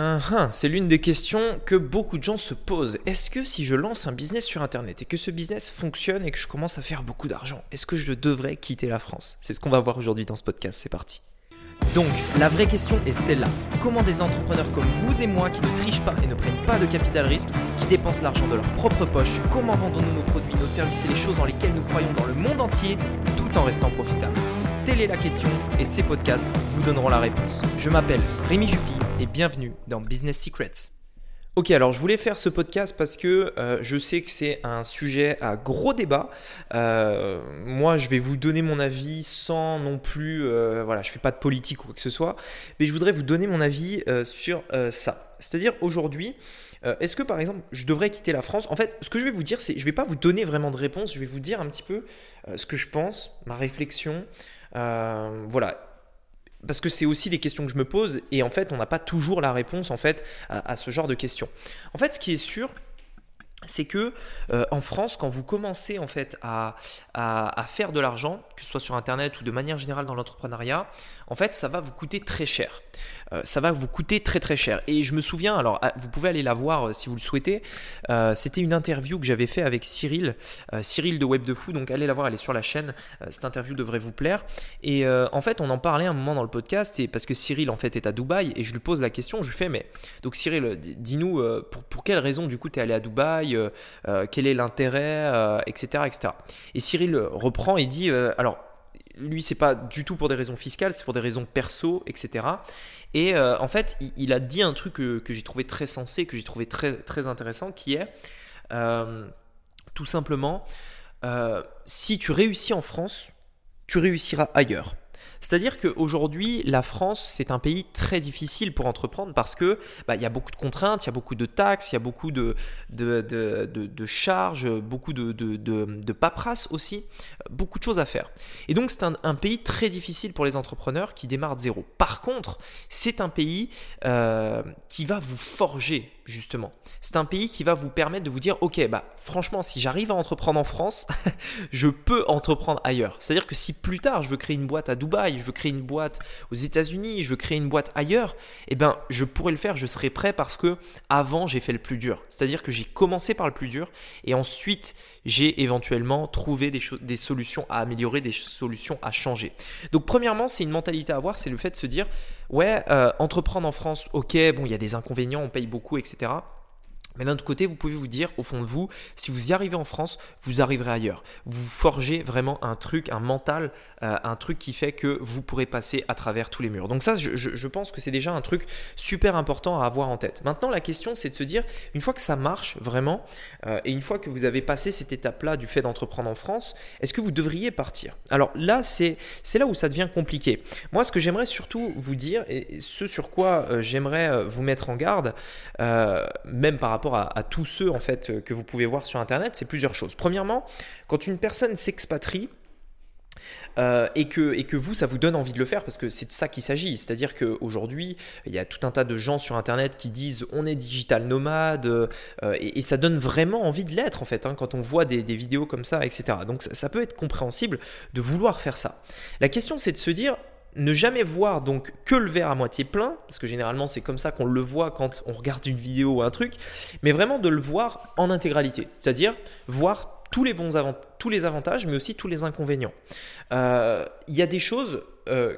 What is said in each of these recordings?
Uh-huh, c'est l'une des questions que beaucoup de gens se posent. Est-ce que si je lance un business sur Internet et que ce business fonctionne et que je commence à faire beaucoup d'argent, est-ce que je devrais quitter la France? C'est ce qu'on va voir aujourd'hui dans ce podcast, c'est parti. Donc, la vraie question est celle-là. Comment des entrepreneurs comme vous et moi qui ne trichent pas et ne prennent pas de capital risque, qui dépensent l'argent de leur propre poche, comment vendons-nous nos produits, nos services et les choses dans lesquelles nous croyons dans le monde entier tout en restant profitables? Telle est la question et ces podcasts vous donneront la réponse. Je m'appelle Rémi Juppy et bienvenue dans Business Secrets. Ok, alors je voulais faire ce podcast parce que euh, je sais que c'est un sujet à gros débat. Euh, moi, je vais vous donner mon avis sans non plus, euh, voilà, je fais pas de politique ou quoi que ce soit, mais je voudrais vous donner mon avis sur ça. C'est-à-dire aujourd'hui, est-ce que par exemple, je devrais quitter la France? En fait, ce que je vais vous dire, c'est, je vais pas vous donner vraiment de réponse, je vais vous dire un petit peu ce que je pense, ma réflexion. voilà, parce que c'est aussi des questions que je me pose et en fait on n'a pas toujours la réponse en fait à, ce genre de questions. En fait ce qui est sûr c'est que euh, en France, quand vous commencez en fait à, faire de l'argent, que ce soit sur Internet ou de manière générale dans l'entrepreneuriat, en fait, ça va vous coûter très cher. Euh, ça va vous coûter très très cher. Et je me souviens, alors ah, vous pouvez aller la voir euh, si vous le souhaitez, c'était une interview que j'avais fait avec Cyril, Cyril de Web de Fou, donc allez la voir, elle est sur la chaîne, cette interview devrait vous plaire. Et en fait, on en parlait un moment dans le podcast, et parce que Cyril en fait est à Dubaï, et je lui pose la question, je lui fais, mais donc Cyril, dis-nous, pour, pour quelle raison du coup tu es allé à Dubaï quel est l'intérêt, etc., euh, etc. Et Cyril reprend et dit, alors lui, c'est pas du tout pour des raisons fiscales, c'est pour des raisons perso, etc. Et en fait, il, a dit un truc que, j'ai trouvé très sensé, que j'ai trouvé très intéressant, qui est tout simplement, si tu réussis en France, tu réussiras ailleurs. C'est-à-dire qu'aujourd'hui, la France, c'est un pays très difficile pour entreprendre parce que bah, il y a beaucoup de contraintes, il y a beaucoup de taxes, il y a beaucoup de, charges, beaucoup de, de, paperasse aussi, beaucoup de choses à faire. Et donc, c'est un, pays très difficile pour les entrepreneurs qui démarrent de zéro. Par contre, c'est un pays euh, qui va vous forger justement. C'est un pays qui va vous permettre de vous dire, ok, bah franchement, si j'arrive à entreprendre en France, je peux entreprendre ailleurs. C'est-à-dire que si plus tard je veux créer une boîte à Dubaï, je veux créer une boîte aux États-Unis, je veux créer une boîte ailleurs, eh ben je pourrais le faire, je serai prêt parce que avant j'ai fait le plus dur. C'est-à-dire que j'ai commencé par le plus dur et ensuite j'ai éventuellement trouvé des, solutions à améliorer, des solutions à changer. Donc premièrement, c'est une mentalité à avoir, c'est le fait de se dire ouais, euh, entreprendre en France, ok, bon, il y a des inconvénients, on paye beaucoup, etc etc. Mais d'un autre côté, vous pouvez vous dire, au fond de vous, si vous y arrivez en France, vous arriverez ailleurs. Vous forgez vraiment un truc, un mental, euh, un truc qui fait que vous pourrez passer à travers tous les murs. Donc ça, je, pense que c'est déjà un truc super important à avoir en tête. Maintenant, la question, c'est de se dire, une fois que ça marche vraiment, euh, et une fois que vous avez passé cette étape-là du fait d'entreprendre en France, est-ce que vous devriez partir? Alors là, c'est là où ça devient compliqué. Moi, ce que j'aimerais surtout vous dire, et ce sur quoi euh, j'aimerais vous mettre en garde, même par rapport à, tous ceux en fait euh, que vous pouvez voir sur Internet, c'est plusieurs choses. Premièrement, quand une personne s'expatrie, euh, et, que, et que vous, ça vous donne envie de le faire parce que c'est de ça qu'il s'agit. C'est-à-dire qu'aujourd'hui, il y a tout un tas de gens sur Internet qui disent on est digital nomade euh, et, ça donne vraiment envie de l'être en fait hein, quand on voit des, vidéos comme ça, etc. Donc ça peut être compréhensible de vouloir faire ça. La question c'est de se dire ne jamais voir donc que le verre à moitié plein, parce que généralement c'est comme ça qu'on le voit quand on regarde une vidéo ou un truc, mais vraiment de le voir en intégralité, c'est-à-dire voir tous les bons tous les avantages, mais aussi tous les inconvénients. Euh, il y a des choses euh,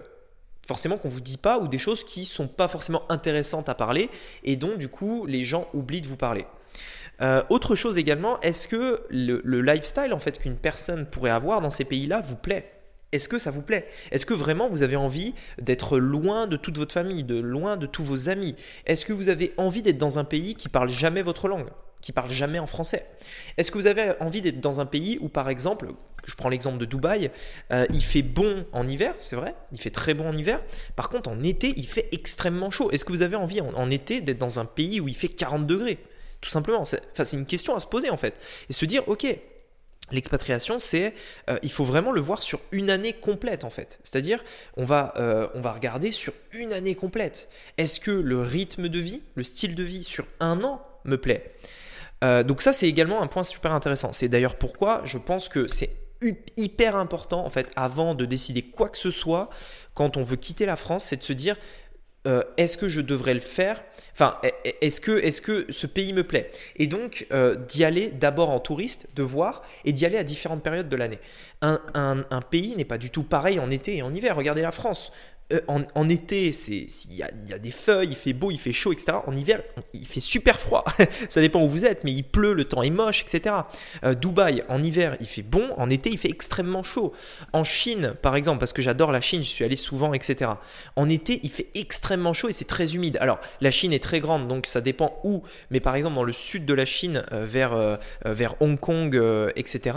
forcément qu'on vous dit pas ou des choses qui sont pas forcément intéressantes à parler et dont du coup les gens oublient de vous parler. Euh, autre chose également, est-ce que le, le lifestyle en fait qu'une personne pourrait avoir dans ces pays-là vous plaît? Est-ce que ça vous plaît? Est-ce que vraiment vous avez envie d'être loin de toute votre famille, de loin de tous vos amis? Est-ce que vous avez envie d'être dans un pays qui parle jamais votre langue, qui parle jamais en français? Est-ce que vous avez envie d'être dans un pays où, par exemple, je prends l'exemple de Dubaï, euh, il fait bon en hiver, c'est vrai, il fait très bon en hiver. Par contre, en été, il fait extrêmement chaud. Est-ce que vous avez envie en, en été d'être dans un pays où il fait 40 degrés? Tout simplement. C'est une question à se poser en fait. Et se dire, ok, L'expatriation, c'est, euh, il faut vraiment le voir sur une année complète en fait. C'est-à-dire, on va, euh, on va regarder sur une année complète. Est-ce que le rythme de vie, le style de vie sur un an me plaît? Euh, Donc ça, c'est également un point super intéressant. C'est d'ailleurs pourquoi je pense que c'est hyper important en fait, avant de décider quoi que ce soit, quand on veut quitter la France, c'est de se dire, euh, est-ce que je devrais le faire? Enfin, est-ce que, est que ce pays me plaît? Et donc, euh, d'y aller d'abord en touriste, de voir, et d'y aller à différentes périodes de l'année. Un, un, pays n'est pas du tout pareil en été et en hiver. Regardez la France. Euh, en, été, il y, a, des feuilles, il fait beau, il fait chaud, etc. En hiver, il fait super froid. ça dépend où vous êtes, mais il pleut, le temps est moche, etc. Euh, Dubaï, en hiver, il fait bon, en été, il fait extrêmement chaud. En Chine, par exemple, parce que j'adore la Chine, je suis allé souvent, etc. En été, il fait extrêmement chaud et c'est très humide. Alors, la Chine est très grande, donc ça dépend où, mais par exemple, dans le sud de la Chine, euh, vers, vers Hong Kong, etc.,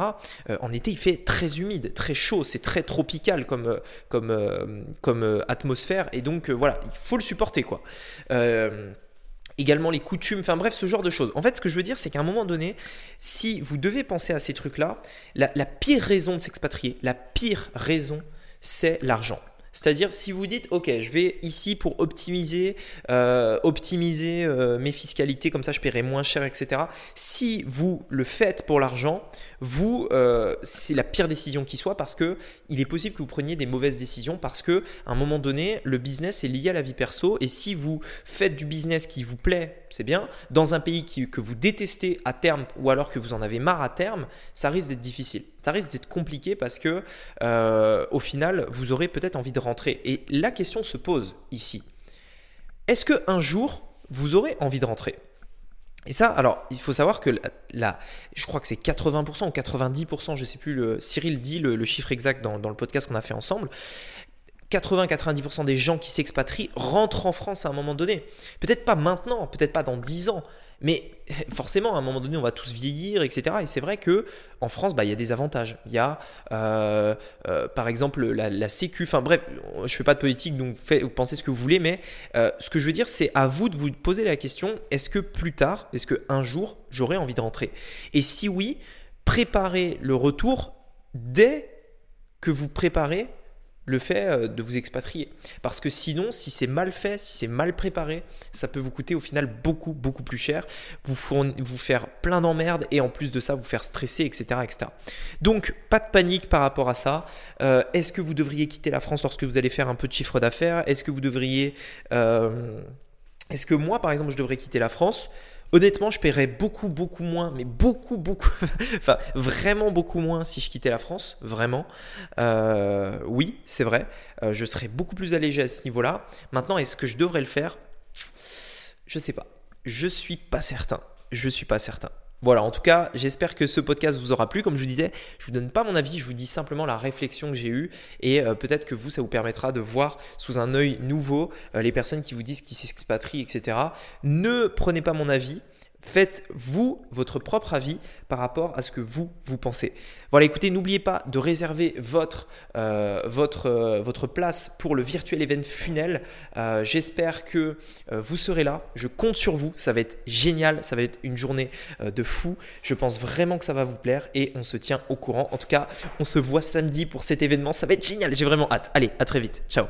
en été, il fait très humide, très chaud, c'est très tropical comme, comme, comme atmosphère. Et donc, euh, voilà, il faut le supporter, quoi. Euh, également les coutumes, enfin bref, ce genre de choses. En fait, ce que je veux dire, c'est qu'à un moment donné, si vous devez penser à ces trucs-là, la, la pire raison de s'expatrier, la pire raison, c'est l'argent. C'est-à-dire, si vous dites, OK, je vais ici pour optimiser, euh, optimiser euh, mes fiscalités, comme ça je paierai moins cher, etc. Si vous le faites pour l'argent, vous, euh, c'est la pire décision qui soit parce que il est possible que vous preniez des mauvaises décisions parce que un moment donné, le business est lié à la vie perso et si vous faites du business qui vous plaît, c'est bien, dans un pays que vous détestez à terme ou alors que vous en avez marre à terme, ça risque d'être difficile ça risque d'être compliqué parce que au final, vous aurez peut-être envie de rentrer. Et la question se pose ici. Est-ce que un jour, vous aurez envie de rentrer? Et ça, alors, il faut savoir que là, je crois que c'est 80% ou 90%, je ne sais plus, le, Cyril dit le, chiffre exact dans, dans le podcast qu'on a fait ensemble. 80-90% des gens qui s'expatrient rentrent en France à un moment donné. Peut-être pas maintenant, peut-être pas dans 10 ans, mais forcément, à un moment donné, on va tous vieillir, etc. Et c'est vrai que en France, bah, il y a des avantages. Il y a, euh, euh, par exemple, la, Sécu. Enfin bref, je fais pas de politique, donc vous pensez ce que vous voulez. Mais euh, ce que je veux dire, c'est à vous de vous poser la question est-ce que plus tard, est-ce que un jour, j'aurai envie de rentrer? Et si oui, préparez le retour dès que vous préparez le fait euh, de vous expatrier. Parce que sinon, si c'est mal fait, si c'est mal préparé, ça peut vous coûter au final beaucoup, beaucoup plus cher, vous, faire plein d'emmerdes et en plus de ça, vous faire stresser, etc. etc. Donc, pas de panique par rapport à ça. Euh, est-ce que vous devriez quitter la France lorsque vous allez faire un peu de chiffre d'affaires? Est-ce que vous devriez... Euh, est-ce que moi, par exemple, je devrais quitter la France? Honnêtement, je paierais beaucoup, beaucoup moins, mais beaucoup, beaucoup, enfin vraiment beaucoup moins si je quittais la France, vraiment. Euh, oui, c'est vrai, euh, je serais beaucoup plus allégé à ce niveau-là. Maintenant, est-ce que je devrais le faire? Je sais pas. Je suis pas certain. Je suis pas certain. Voilà, en tout cas, j'espère que ce podcast vous aura plu. Comme je vous disais, je ne vous donne pas mon avis, je vous dis simplement la réflexion que j'ai eue et euh, peut-être que vous, ça vous permettra de voir sous un œil nouveau euh, les personnes qui vous disent qu'ils s'expatrient, etc. Ne prenez pas mon avis. Faites-vous votre propre avis par rapport à ce que vous, vous pensez. Voilà, écoutez, n'oubliez pas de réserver votre, euh, euh, place pour le virtuel event funnel. Euh, j'espère que vous serez là. Je compte sur vous. Ça va être génial. Ça va être une journée de fou. Je pense vraiment que ça va vous plaire et on se tient au courant. En tout cas, on se voit samedi pour cet événement. Ça va être génial. J'ai vraiment hâte. Allez, à très vite. Ciao.